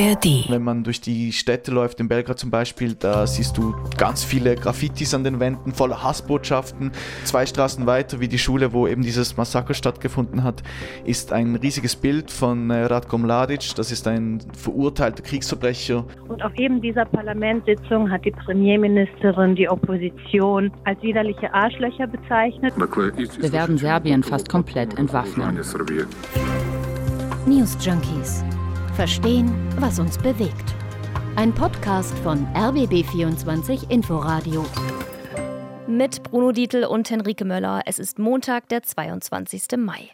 ARD. Wenn man durch die Städte läuft, in Belgrad zum Beispiel, da siehst du ganz viele Graffitis an den Wänden, voller Hassbotschaften. Zwei Straßen weiter, wie die Schule, wo eben dieses Massaker stattgefunden hat, ist ein riesiges Bild von äh, Ratko Mladic. Das ist ein verurteilter Kriegsverbrecher. Und auf eben dieser Parlamentssitzung hat die Premierministerin die Opposition als widerliche Arschlöcher bezeichnet. Wir werden Serbien fast komplett entwaffnen. News Junkies. Verstehen, was uns bewegt. Ein Podcast von RBB24 Inforadio. Mit Bruno Dietl und Henrike Möller. Es ist Montag, der 22. Mai.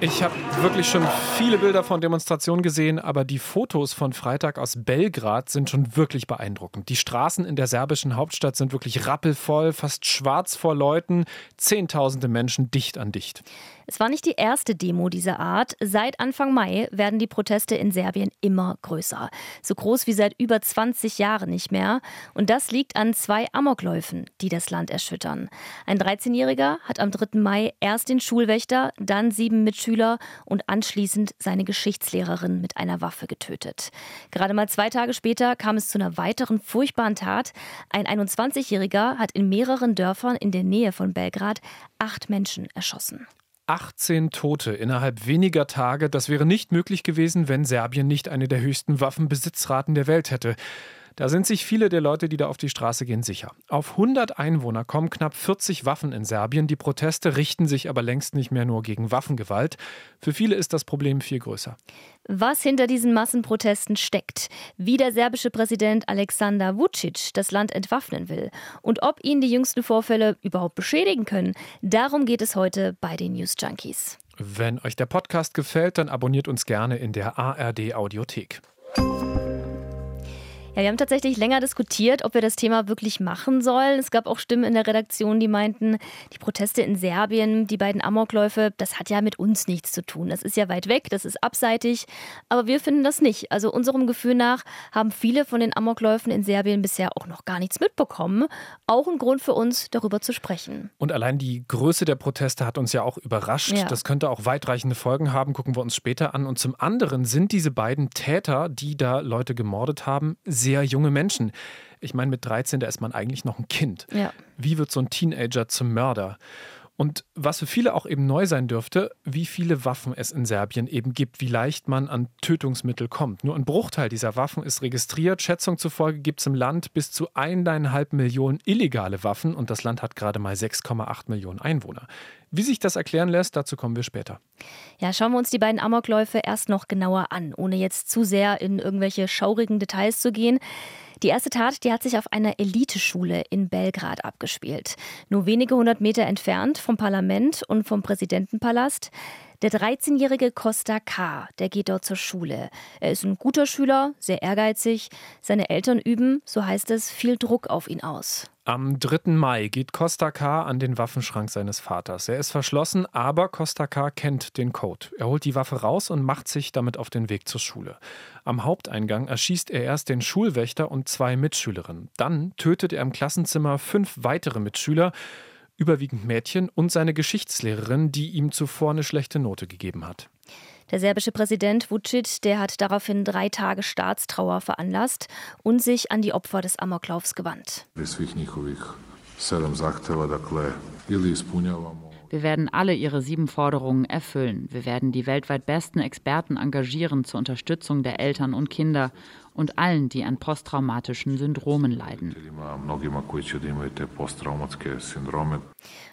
Ich habe wirklich schon viele Bilder von Demonstrationen gesehen, aber die Fotos von Freitag aus Belgrad sind schon wirklich beeindruckend. Die Straßen in der serbischen Hauptstadt sind wirklich rappelvoll, fast schwarz vor Leuten, Zehntausende Menschen dicht an dicht. Es war nicht die erste Demo dieser Art. Seit Anfang Mai werden die Proteste in Serbien immer größer. So groß wie seit über 20 Jahren nicht mehr. Und das liegt an zwei Amokläufen, die das Land erschüttern. Ein 13-Jähriger hat am 3. Mai erst den Schulwächter, dann sieben Mitschüler und anschließend seine Geschichtslehrerin mit einer Waffe getötet. Gerade mal zwei Tage später kam es zu einer weiteren furchtbaren Tat. Ein 21-Jähriger hat in mehreren Dörfern in der Nähe von Belgrad acht Menschen erschossen. 18 Tote innerhalb weniger Tage. Das wäre nicht möglich gewesen, wenn Serbien nicht eine der höchsten Waffenbesitzraten der Welt hätte. Da sind sich viele der Leute, die da auf die Straße gehen, sicher. Auf 100 Einwohner kommen knapp 40 Waffen in Serbien. Die Proteste richten sich aber längst nicht mehr nur gegen Waffengewalt. Für viele ist das Problem viel größer. Was hinter diesen Massenprotesten steckt, wie der serbische Präsident Alexander Vucic das Land entwaffnen will und ob ihn die jüngsten Vorfälle überhaupt beschädigen können, darum geht es heute bei den News Junkies. Wenn euch der Podcast gefällt, dann abonniert uns gerne in der ARD Audiothek. Ja, wir haben tatsächlich länger diskutiert, ob wir das Thema wirklich machen sollen. Es gab auch Stimmen in der Redaktion, die meinten, die Proteste in Serbien, die beiden Amokläufe, das hat ja mit uns nichts zu tun. Das ist ja weit weg, das ist abseitig. Aber wir finden das nicht. Also unserem Gefühl nach haben viele von den Amokläufen in Serbien bisher auch noch gar nichts mitbekommen. Auch ein Grund für uns, darüber zu sprechen. Und allein die Größe der Proteste hat uns ja auch überrascht. Ja. Das könnte auch weitreichende Folgen haben, gucken wir uns später an. Und zum anderen sind diese beiden Täter, die da Leute gemordet haben, sehr junge Menschen. Ich meine, mit 13, da ist man eigentlich noch ein Kind. Ja. Wie wird so ein Teenager zum Mörder? Und was für viele auch eben neu sein dürfte, wie viele Waffen es in Serbien eben gibt, wie leicht man an Tötungsmittel kommt. Nur ein Bruchteil dieser Waffen ist registriert. Schätzung zufolge gibt es im Land bis zu eineinhalb Millionen illegale Waffen und das Land hat gerade mal 6,8 Millionen Einwohner. Wie sich das erklären lässt, dazu kommen wir später. Ja, schauen wir uns die beiden Amokläufe erst noch genauer an, ohne jetzt zu sehr in irgendwelche schaurigen Details zu gehen. Die erste Tat, die hat sich auf einer Eliteschule in Belgrad abgespielt. Nur wenige hundert Meter entfernt vom Parlament und vom Präsidentenpalast. Der 13-jährige Costa K., der geht dort zur Schule. Er ist ein guter Schüler, sehr ehrgeizig. Seine Eltern üben, so heißt es, viel Druck auf ihn aus. Am 3. Mai geht Costa K. an den Waffenschrank seines Vaters. Er ist verschlossen, aber Costa K. kennt den Code. Er holt die Waffe raus und macht sich damit auf den Weg zur Schule. Am Haupteingang erschießt er erst den Schulwächter und zwei Mitschülerinnen. Dann tötet er im Klassenzimmer fünf weitere Mitschüler, überwiegend Mädchen, und seine Geschichtslehrerin, die ihm zuvor eine schlechte Note gegeben hat. Der serbische Präsident Vucic, der hat daraufhin drei Tage Staatstrauer veranlasst und sich an die Opfer des Amoklaufs gewandt. svih njihovih sedam zahteva, dakle, ili ispunjavamo Wir werden alle ihre sieben Forderungen erfüllen. Wir werden die weltweit besten Experten engagieren zur Unterstützung der Eltern und Kinder und allen, die an posttraumatischen Syndromen leiden.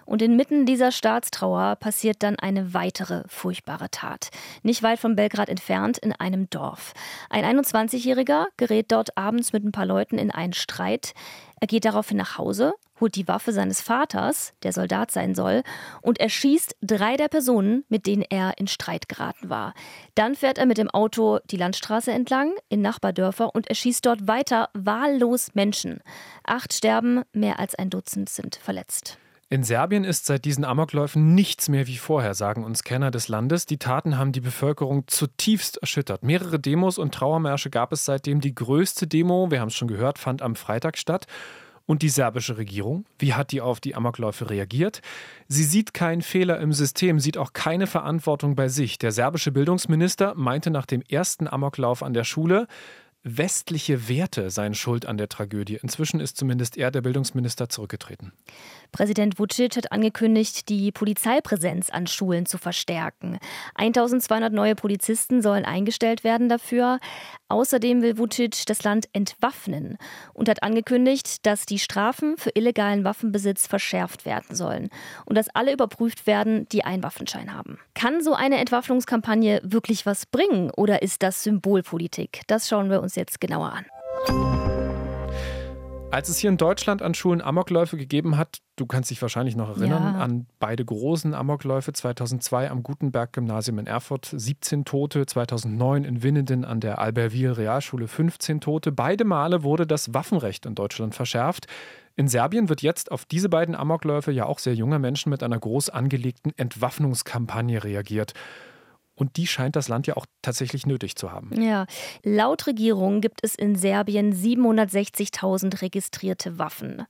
Und inmitten dieser Staatstrauer passiert dann eine weitere furchtbare Tat. Nicht weit von Belgrad entfernt in einem Dorf. Ein 21-Jähriger gerät dort abends mit ein paar Leuten in einen Streit. Er geht daraufhin nach Hause, holt die Waffe seines Vaters, der Soldat sein soll, und erschießt drei der Personen, mit denen er in Streit geraten war. Dann fährt er mit dem Auto die Landstraße entlang in Nachbardörfer und erschießt dort weiter wahllos Menschen. Acht sterben, mehr als ein Dutzend sind verletzt. In Serbien ist seit diesen Amokläufen nichts mehr wie vorher, sagen uns Kenner des Landes. Die Taten haben die Bevölkerung zutiefst erschüttert. Mehrere Demos und Trauermärsche gab es seitdem. Die größte Demo, wir haben es schon gehört, fand am Freitag statt. Und die serbische Regierung, wie hat die auf die Amokläufe reagiert? Sie sieht keinen Fehler im System, sieht auch keine Verantwortung bei sich. Der serbische Bildungsminister meinte nach dem ersten Amoklauf an der Schule, westliche Werte seien schuld an der Tragödie. Inzwischen ist zumindest er, der Bildungsminister, zurückgetreten. Präsident Vucic hat angekündigt, die Polizeipräsenz an Schulen zu verstärken. 1200 neue Polizisten sollen eingestellt werden dafür. Außerdem will Vucic das Land entwaffnen und hat angekündigt, dass die Strafen für illegalen Waffenbesitz verschärft werden sollen und dass alle überprüft werden, die einen Waffenschein haben. Kann so eine Entwaffnungskampagne wirklich was bringen oder ist das Symbolpolitik? Das schauen wir uns jetzt genauer an. Als es hier in Deutschland an Schulen Amokläufe gegeben hat, du kannst dich wahrscheinlich noch erinnern ja. an beide großen Amokläufe 2002 am Gutenberg-Gymnasium in Erfurt 17 Tote, 2009 in Winnenden an der Albertville Realschule 15 Tote. Beide Male wurde das Waffenrecht in Deutschland verschärft. In Serbien wird jetzt auf diese beiden Amokläufe ja auch sehr junger Menschen mit einer groß angelegten Entwaffnungskampagne reagiert. Und die scheint das Land ja auch tatsächlich nötig zu haben. Ja, laut Regierung gibt es in Serbien 760.000 registrierte Waffen.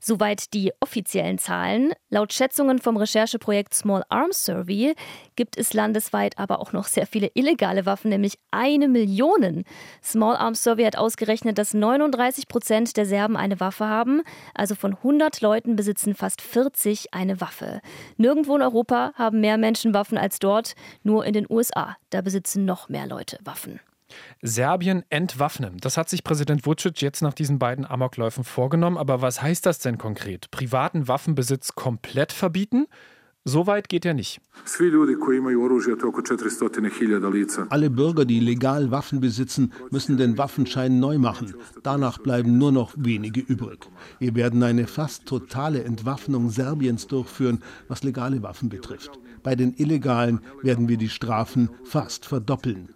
Soweit die offiziellen Zahlen. Laut Schätzungen vom Rechercheprojekt Small Arms Survey gibt es landesweit aber auch noch sehr viele illegale Waffen, nämlich eine Million. Small Arms Survey hat ausgerechnet, dass 39 Prozent der Serben eine Waffe haben. Also von 100 Leuten besitzen fast 40 eine Waffe. Nirgendwo in Europa haben mehr Menschen Waffen als dort, nur in den USA. Da besitzen noch mehr Leute Waffen. Serbien entwaffnen. Das hat sich Präsident Vucic jetzt nach diesen beiden Amokläufen vorgenommen. Aber was heißt das denn konkret? Privaten Waffenbesitz komplett verbieten? So weit geht er nicht. Alle Bürger, die legal Waffen besitzen, müssen den Waffenschein neu machen. Danach bleiben nur noch wenige übrig. Wir werden eine fast totale Entwaffnung Serbiens durchführen, was legale Waffen betrifft. Bei den Illegalen werden wir die Strafen fast verdoppeln.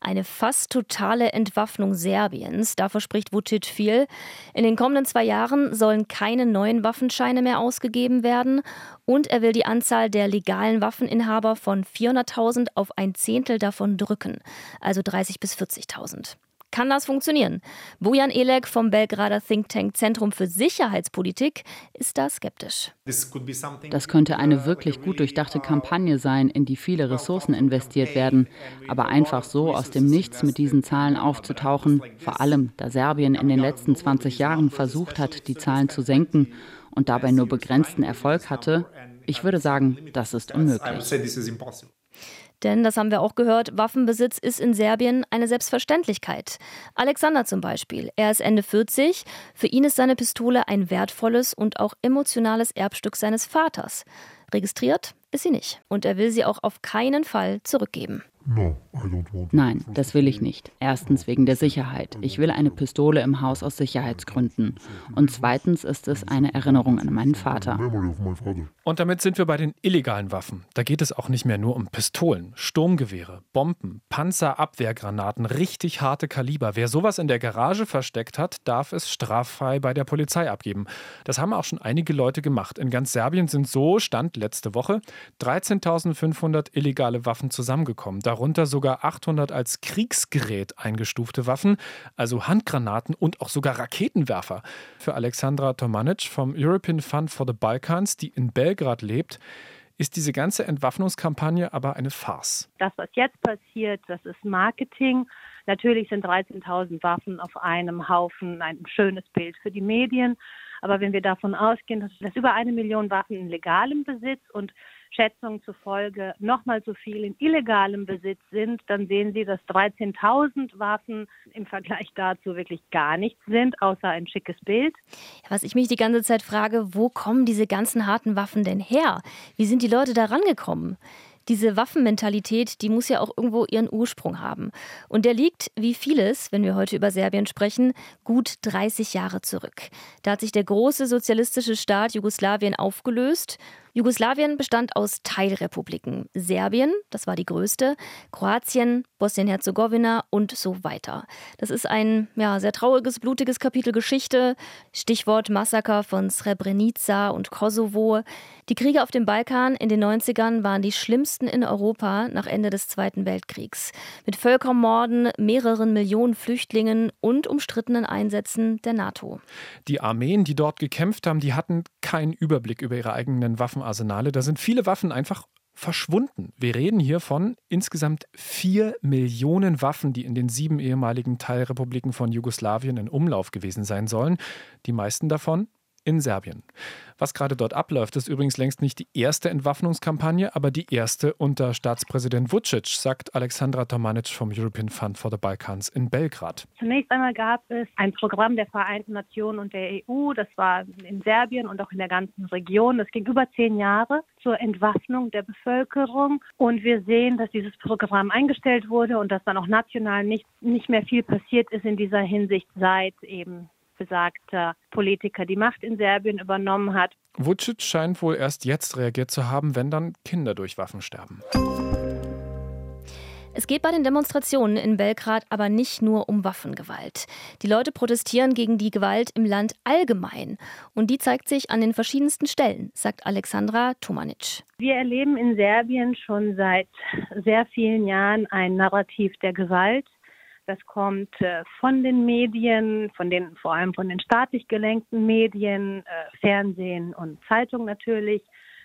Eine fast totale Entwaffnung Serbiens, da verspricht Vucic viel. In den kommenden zwei Jahren sollen keine neuen Waffenscheine mehr ausgegeben werden und er will die Anzahl der legalen Waffeninhaber von 400.000 auf ein Zehntel davon drücken, also 30.000 bis 40.000. Kann das funktionieren? Bojan Elek vom Belgrader Think Tank Zentrum für Sicherheitspolitik ist da skeptisch. Das könnte eine wirklich gut durchdachte Kampagne sein, in die viele Ressourcen investiert werden. Aber einfach so aus dem Nichts mit diesen Zahlen aufzutauchen, vor allem da Serbien in den letzten 20 Jahren versucht hat, die Zahlen zu senken und dabei nur begrenzten Erfolg hatte, ich würde sagen, das ist unmöglich. Denn, das haben wir auch gehört, Waffenbesitz ist in Serbien eine Selbstverständlichkeit. Alexander zum Beispiel, er ist Ende 40. Für ihn ist seine Pistole ein wertvolles und auch emotionales Erbstück seines Vaters. Registriert ist sie nicht. Und er will sie auch auf keinen Fall zurückgeben. Nein, das will ich nicht. Erstens wegen der Sicherheit. Ich will eine Pistole im Haus aus Sicherheitsgründen. Und zweitens ist es eine Erinnerung an meinen Vater. Und damit sind wir bei den illegalen Waffen. Da geht es auch nicht mehr nur um Pistolen, Sturmgewehre, Bomben, Panzerabwehrgranaten, richtig harte Kaliber. Wer sowas in der Garage versteckt hat, darf es straffrei bei der Polizei abgeben. Das haben auch schon einige Leute gemacht. In ganz Serbien sind so, Stand letzte Woche, 13.500 illegale Waffen zusammengekommen. Darunter sogar 800 als Kriegsgerät eingestufte Waffen, also Handgranaten und auch sogar Raketenwerfer. Für Alexandra Tomanic vom European Fund for the Balkans, die in Belgrad lebt, ist diese ganze Entwaffnungskampagne aber eine Farce. Das, was jetzt passiert, das ist Marketing. Natürlich sind 13.000 Waffen auf einem Haufen ein schönes Bild für die Medien. Aber wenn wir davon ausgehen, dass, über eine Million Waffen in legalem Besitz und Schätzungen zufolge nochmal so viel in illegalem Besitz sind, dann sehen Sie, dass 13.000 Waffen im Vergleich dazu wirklich gar nichts sind, außer ein schickes Bild. Was ich mich die ganze Zeit frage, wo kommen diese ganzen harten Waffen denn her? Wie sind die Leute da rangekommen? diese Waffenmentalität, die muss ja auch irgendwo ihren Ursprung haben. Und der liegt, wie vieles, wenn wir heute über Serbien sprechen, gut 30 Jahre zurück. Da hat sich der große sozialistische Staat Jugoslawien aufgelöst. Jugoslawien bestand aus Teilrepubliken. Serbien, das war die größte, Kroatien, Bosnien-Herzegowina und so weiter. Das ist ein ja, sehr trauriges, blutiges Kapitel Geschichte. Stichwort Massaker von Srebrenica und Kosovo. Die Kriege auf dem Balkan in den 90ern waren die schlimmsten in Europa nach Ende des Zweiten Weltkriegs. Mit Völkermorden, mehreren Millionen Flüchtlingen und umstrittenen Einsätzen der NATO. Die Armeen, die dort gekämpft haben, die hatten keinen Überblick über ihre eigenen Waffenarsenale. Da sind viele Waffen einfach verschwunden. Wir reden hier von insgesamt vier Millionen Waffen, die in den sieben ehemaligen Teilrepubliken von Jugoslawien in Umlauf gewesen sein sollen. Die meisten davon in Serbien. Was gerade dort abläuft, ist übrigens längst nicht die erste Entwaffnungskampagne, aber die erste unter Staatspräsident Vucic, sagt Alexandra Tomanic vom European Fund for the Balkans in Belgrad. Zunächst einmal gab es ein Programm der Vereinten Nationen und der EU, das war in Serbien und auch in der ganzen Region. Das ging über zehn Jahre zur Entwaffnung der Bevölkerung. Und wir sehen, dass dieses Programm eingestellt wurde und dass dann auch national nicht, nicht mehr viel passiert ist in dieser Hinsicht seit eben besagter Politiker die Macht in Serbien übernommen hat. Vucic scheint wohl erst jetzt reagiert zu haben, wenn dann Kinder durch Waffen sterben. Es geht bei den Demonstrationen in Belgrad aber nicht nur um Waffengewalt. Die Leute protestieren gegen die Gewalt im Land allgemein. Und die zeigt sich an den verschiedensten Stellen, sagt Alexandra Tomanic. Wir erleben in Serbien schon seit sehr vielen Jahren ein Narrativ der Gewalt. Das kommt äh, von den Medien, von den, vor allem von den staatlich gelenkten Medien, äh, Fernsehen und Zeitung natürlich.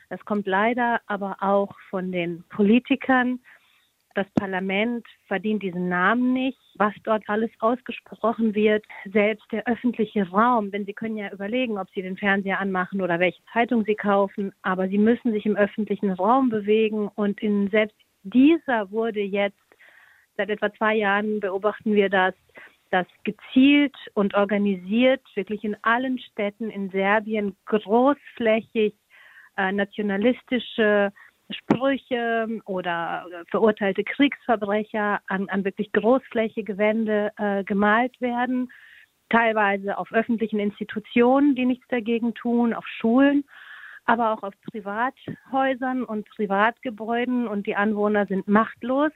Das kommt leider aber auch von den Politikern. Das Parlament verdient diesen Namen nicht, was dort alles ausgesprochen wird. Selbst der öffentliche Raum, denn Sie können ja überlegen, ob Sie den Fernseher anmachen oder welche Zeitung Sie kaufen, aber Sie müssen sich im öffentlichen Raum bewegen und in selbst dieser wurde jetzt Seit etwa zwei Jahren beobachten wir das, dass gezielt und organisiert wirklich in allen Städten in Serbien großflächig äh, nationalistische Sprüche oder verurteilte Kriegsverbrecher an, an wirklich großflächige Wände äh, gemalt werden, teilweise auf öffentlichen Institutionen, die nichts dagegen tun, auf Schulen, aber auch auf Privathäusern und Privatgebäuden. Und die Anwohner sind machtlos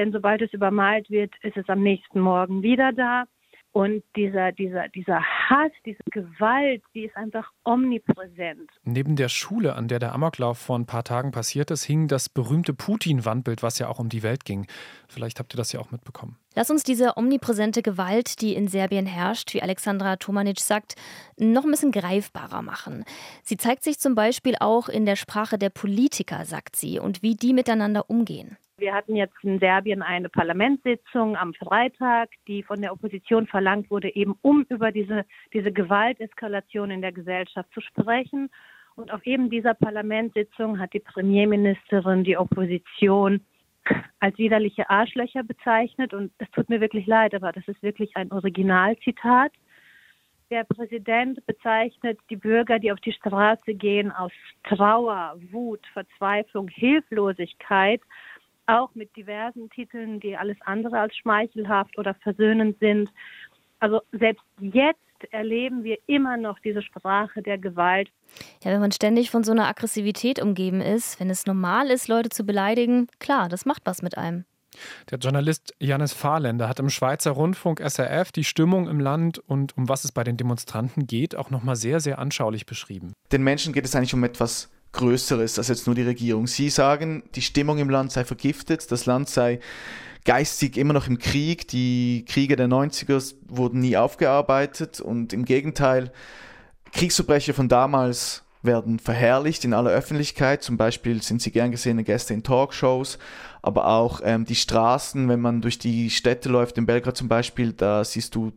denn sobald es übermalt wird, ist es am nächsten Morgen wieder da. Und dieser, dieser, dieser Hass, diese Gewalt, die ist einfach omnipräsent. Neben der Schule, an der der Amoklauf vor ein paar Tagen passiert ist, hing das berühmte Putin-Wandbild, was ja auch um die Welt ging. Vielleicht habt ihr das ja auch mitbekommen. Lass uns diese omnipräsente Gewalt, die in Serbien herrscht, wie Alexandra Tomanic sagt, noch ein bisschen greifbarer machen. Sie zeigt sich zum Beispiel auch in der Sprache der Politiker, sagt sie, und wie die miteinander umgehen. Wir hatten jetzt in Serbien eine Parlamentssitzung am Freitag, die von der Opposition verlangt wurde, eben um über diese, diese Gewalteskalation in der Gesellschaft zu sprechen. Und auf eben dieser Parlamentssitzung hat die Premierministerin die Opposition als widerliche Arschlöcher bezeichnet. Und es tut mir wirklich leid, aber das ist wirklich ein Originalzitat. Der Präsident bezeichnet die Bürger, die auf die Straße gehen, aus Trauer, Wut, Verzweiflung, Hilflosigkeit auch mit diversen Titeln, die alles andere als schmeichelhaft oder versöhnend sind. Also selbst jetzt erleben wir immer noch diese Sprache der Gewalt. Ja, wenn man ständig von so einer Aggressivität umgeben ist, wenn es normal ist, Leute zu beleidigen, klar, das macht was mit einem. Der Journalist Janis Fahrländer hat im Schweizer Rundfunk SRF die Stimmung im Land und um was es bei den Demonstranten geht, auch nochmal sehr, sehr anschaulich beschrieben. Den Menschen geht es eigentlich um etwas Größeres als jetzt nur die Regierung. Sie sagen, die Stimmung im Land sei vergiftet, das Land sei geistig immer noch im Krieg, die Kriege der 90er wurden nie aufgearbeitet und im Gegenteil, Kriegsverbrecher von damals werden verherrlicht in aller Öffentlichkeit. Zum Beispiel sind sie gern gesehene Gäste in Talkshows, aber auch ähm, die Straßen, wenn man durch die Städte läuft, in Belgrad zum Beispiel, da siehst du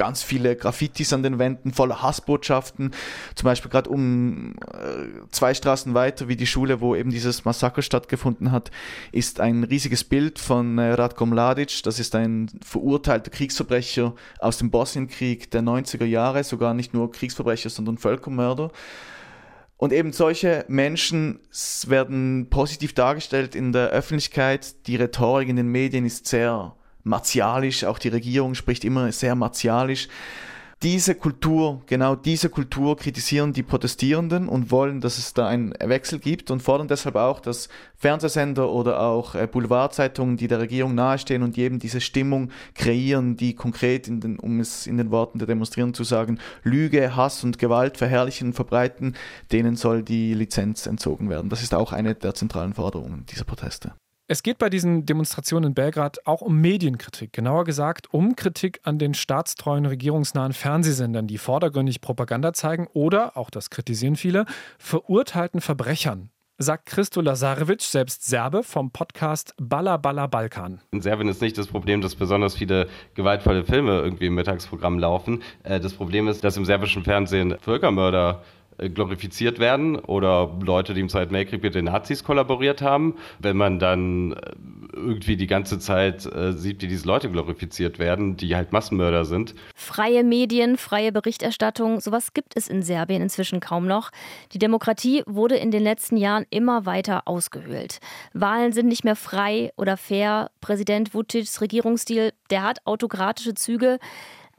ganz viele Graffitis an den Wänden, voller Hassbotschaften. Zum Beispiel gerade um äh, zwei Straßen weiter, wie die Schule, wo eben dieses Massaker stattgefunden hat, ist ein riesiges Bild von äh, Ratko Mladic. Das ist ein verurteilter Kriegsverbrecher aus dem Bosnienkrieg der 90er Jahre, sogar nicht nur Kriegsverbrecher, sondern Völkermörder. Und eben solche Menschen werden positiv dargestellt in der Öffentlichkeit. Die Rhetorik in den Medien ist sehr martialisch, auch die Regierung spricht immer sehr martialisch. diese Kultur, genau diese Kultur kritisieren die Protestierenden und wollen, dass es da einen Wechsel gibt und fordern deshalb auch, dass Fernsehsender oder auch äh, Boulevardzeitungen, die der Regierung nahestehen und eben diese Stimmung kreieren, die konkret, den, um es in den Worten der Demonstrierenden zu sagen, Lüge, Hass und Gewalt verherrlichen und verbreiten, denen soll die Lizenz entzogen werden. Das ist auch eine der zentralen Forderungen dieser Proteste. Es geht bei diesen Demonstrationen in Belgrad auch um Medienkritik, genauer gesagt um Kritik an den staatstreuen regierungsnahen Fernsehsendern, die vordergründig Propaganda zeigen oder, auch das kritisieren viele, verurteilten Verbrechern sagt Christo Lazarevic, selbst Serbe, vom Podcast Balla Balla Balkan. In Serbien ist nicht das Problem, dass besonders viele gewaltvolle Filme irgendwie im Mittagsprogramm laufen. Äh, das Problem ist, dass im serbischen Fernsehen Völkermörder glorifiziert werden oder Leute, die im Zweiten Weltkrieg mit den Nazis kollaboriert haben. Wenn man dann äh, irgendwie die ganze Zeit äh, sieht, wie diese Leute glorifiziert werden, die halt Massenmörder sind. Freie Medien, freie Berichterstattung, sowas gibt es in Serbien inzwischen kaum noch. Die Demokratie wurde in den letzten Jahren immer weiter ausgehöhlt. Wahlen sind nicht mehr frei oder fair. Präsident Vucic's Regierungsstil, der hat autokratische Züge.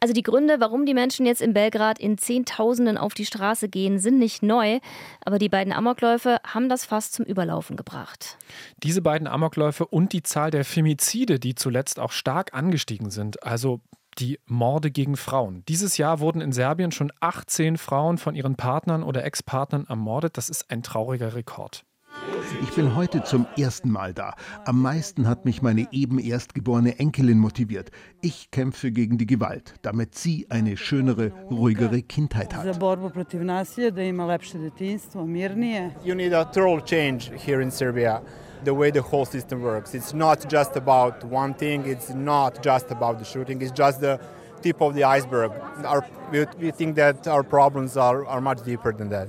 Also die Gründe, warum die Menschen jetzt in Belgrad in Zehntausenden auf die Straße gehen, sind nicht neu, aber die beiden Amokläufe haben das fast zum Überlaufen gebracht. Diese beiden Amokläufe und die Zahl der Femizide, die zuletzt auch stark angestiegen sind, also die Morde gegen Frauen. Dieses Jahr wurden in Serbien schon 18 Frauen von ihren Partnern oder Ex-Partnern ermordet. Das ist ein trauriger Rekord. Ich bin heute zum ersten Mal da. Am meisten hat mich meine eben erstgeborene Enkelin motiviert. Ich kämpfe gegen die Gewalt, damit sie eine schönere, ruhigere Kindheit hat. You need a total change here in Serbia. The way the whole system works. It's not just about one thing. It's not just about the shooting. It's just the tip of the iceberg. Our, we, we think that our problems are, are much deeper than that.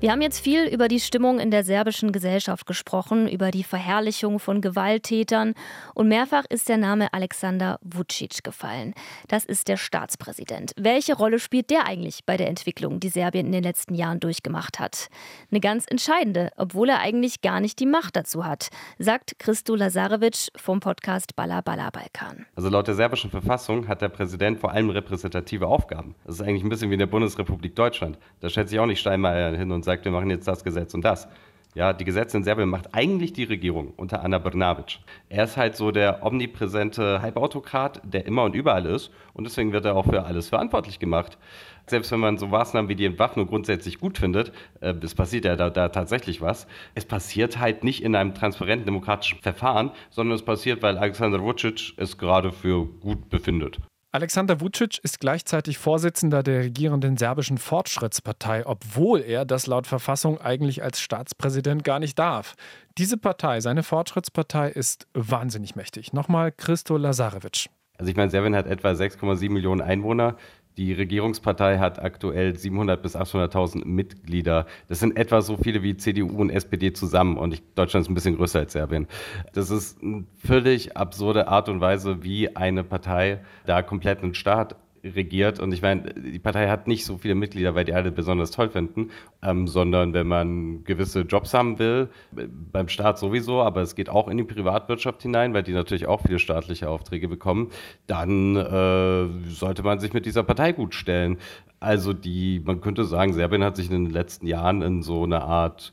Wir haben jetzt viel über die Stimmung in der serbischen Gesellschaft gesprochen, über die Verherrlichung von Gewalttätern und mehrfach ist der Name Alexander Vucic gefallen. Das ist der Staatspräsident. Welche Rolle spielt der eigentlich bei der Entwicklung, die Serbien in den letzten Jahren durchgemacht hat? Eine ganz entscheidende, obwohl er eigentlich gar nicht die Macht dazu hat, sagt Christo Lazarevic vom Podcast Bala Bala Balkan. Also laut der serbischen Verfassung hat der Präsident vor allem repräsentative Aufgaben. Das ist eigentlich ein bisschen wie in der Bundesrepublik Deutschland. Da stellt sich auch nicht Steinmeier hin und sagt, sagt, wir machen jetzt das Gesetz und das. Ja, die Gesetze in Serbien macht eigentlich die Regierung unter Anna Brnabic. Er ist halt so der omnipräsente Halbautokrat, der immer und überall ist und deswegen wird er auch für alles verantwortlich gemacht. Selbst wenn man so Maßnahmen wie die Entwaffnung grundsätzlich gut findet, äh, es passiert ja da, da tatsächlich was, es passiert halt nicht in einem transparenten demokratischen Verfahren, sondern es passiert, weil Alexander Vucic es gerade für gut befindet. Alexander Vucic ist gleichzeitig Vorsitzender der regierenden serbischen Fortschrittspartei, obwohl er das laut Verfassung eigentlich als Staatspräsident gar nicht darf. Diese Partei, seine Fortschrittspartei, ist wahnsinnig mächtig. Nochmal Christo Lazarevic. Also ich meine, Serbien hat etwa 6,7 Millionen Einwohner. Die Regierungspartei hat aktuell 700.000 bis 800.000 Mitglieder. Das sind etwa so viele wie CDU und SPD zusammen. Und ich, Deutschland ist ein bisschen größer als Serbien. Das ist eine völlig absurde Art und Weise, wie eine Partei da komplett einen Staat regiert. Und ich meine, die Partei hat nicht so viele Mitglieder, weil die alle besonders toll finden, ähm, sondern wenn man gewisse Jobs haben will, beim Staat sowieso, aber es geht auch in die Privatwirtschaft hinein, weil die natürlich auch viele staatliche Aufträge bekommen, dann äh, sollte man sich mit dieser Partei gut stellen. Also die, man könnte sagen, Serbien hat sich in den letzten Jahren in so eine Art,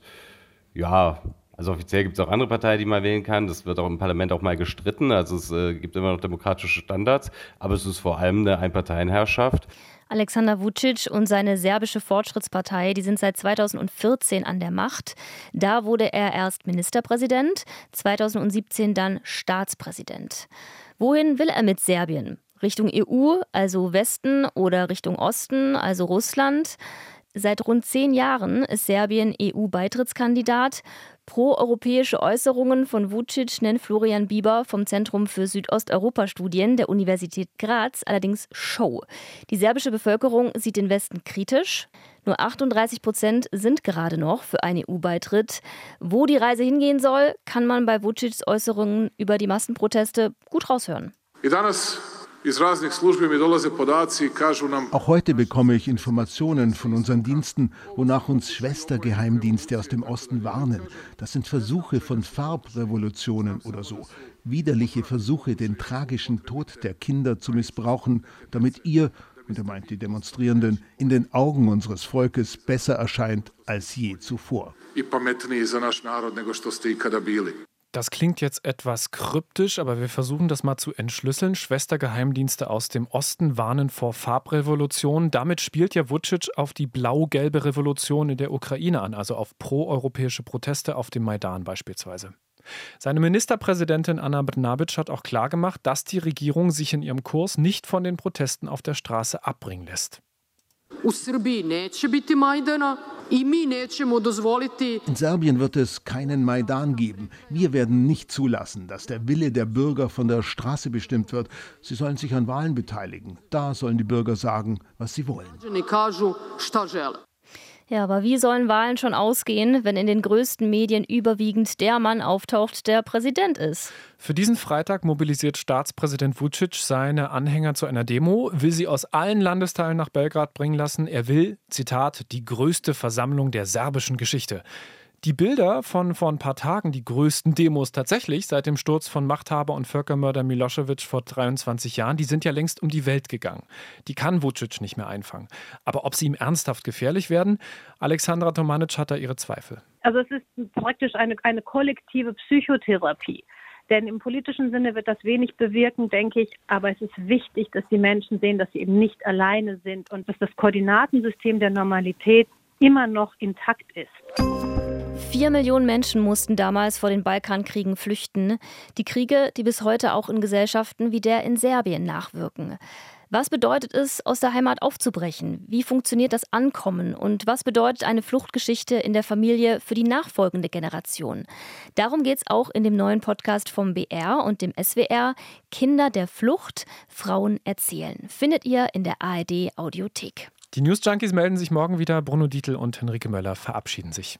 ja, also offiziell gibt es auch andere Parteien, die man wählen kann. Das wird auch im Parlament auch mal gestritten. Also es äh, gibt immer noch demokratische Standards, aber es ist vor allem eine Einparteienherrschaft. Alexander Vucic und seine serbische Fortschrittspartei, die sind seit 2014 an der Macht. Da wurde er erst Ministerpräsident, 2017 dann Staatspräsident. Wohin will er mit Serbien? Richtung EU, also Westen oder Richtung Osten, also Russland? Seit rund zehn Jahren ist Serbien EU-Beitrittskandidat. Pro-europäische Äußerungen von Vucic nennt Florian Bieber vom Zentrum für Südosteuropa-Studien der Universität Graz allerdings Show. Die serbische Bevölkerung sieht den Westen kritisch. Nur 38 Prozent sind gerade noch für einen EU-Beitritt. Wo die Reise hingehen soll, kann man bei Vucics Äußerungen über die Massenproteste gut raushören. Auch heute bekomme ich Informationen von unseren Diensten, wonach uns Schwestergeheimdienste aus dem Osten warnen. Das sind Versuche von Farbrevolutionen oder so. Widerliche Versuche, den tragischen Tod der Kinder zu missbrauchen, damit ihr, und er meint die Demonstrierenden, in den Augen unseres Volkes besser erscheint als je zuvor. Das klingt jetzt etwas kryptisch, aber wir versuchen das mal zu entschlüsseln. Schwestergeheimdienste aus dem Osten warnen vor Farbrevolution. Damit spielt ja Vucic auf die blau-gelbe Revolution in der Ukraine an, also auf proeuropäische Proteste auf dem Maidan beispielsweise. Seine Ministerpräsidentin Anna Brnabic hat auch klargemacht, dass die Regierung sich in ihrem Kurs nicht von den Protesten auf der Straße abbringen lässt. In Serbien wird es keinen Maidan geben. Wir werden nicht zulassen, dass der Wille der Bürger von der Straße bestimmt wird. Sie sollen sich an Wahlen beteiligen. Da sollen die Bürger sagen, was sie wollen. Ja, aber wie sollen Wahlen schon ausgehen, wenn in den größten Medien überwiegend der Mann auftaucht, der Präsident ist? Für diesen Freitag mobilisiert Staatspräsident Vucic seine Anhänger zu einer Demo, will sie aus allen Landesteilen nach Belgrad bringen lassen. Er will, Zitat, die größte Versammlung der serbischen Geschichte. Die Bilder von vor ein paar Tagen, die größten Demos tatsächlich seit dem Sturz von Machthaber und Völkermörder Milosevic vor 23 Jahren, die sind ja längst um die Welt gegangen. Die kann Vucic nicht mehr einfangen. Aber ob sie ihm ernsthaft gefährlich werden, Alexandra Tomanic hat da ihre Zweifel. Also es ist praktisch eine, eine kollektive Psychotherapie. Denn im politischen Sinne wird das wenig bewirken, denke ich. Aber es ist wichtig, dass die Menschen sehen, dass sie eben nicht alleine sind und dass das Koordinatensystem der Normalität immer noch intakt ist. Vier Millionen Menschen mussten damals vor den Balkankriegen flüchten. Die Kriege, die bis heute auch in Gesellschaften wie der in Serbien nachwirken. Was bedeutet es, aus der Heimat aufzubrechen? Wie funktioniert das Ankommen? Und was bedeutet eine Fluchtgeschichte in der Familie für die nachfolgende Generation? Darum geht es auch in dem neuen Podcast vom BR und dem SWR Kinder der Flucht, Frauen erzählen. Findet ihr in der ARD Audiothek. Die News Junkies melden sich morgen wieder. Bruno Dietl und Henrike Möller verabschieden sich.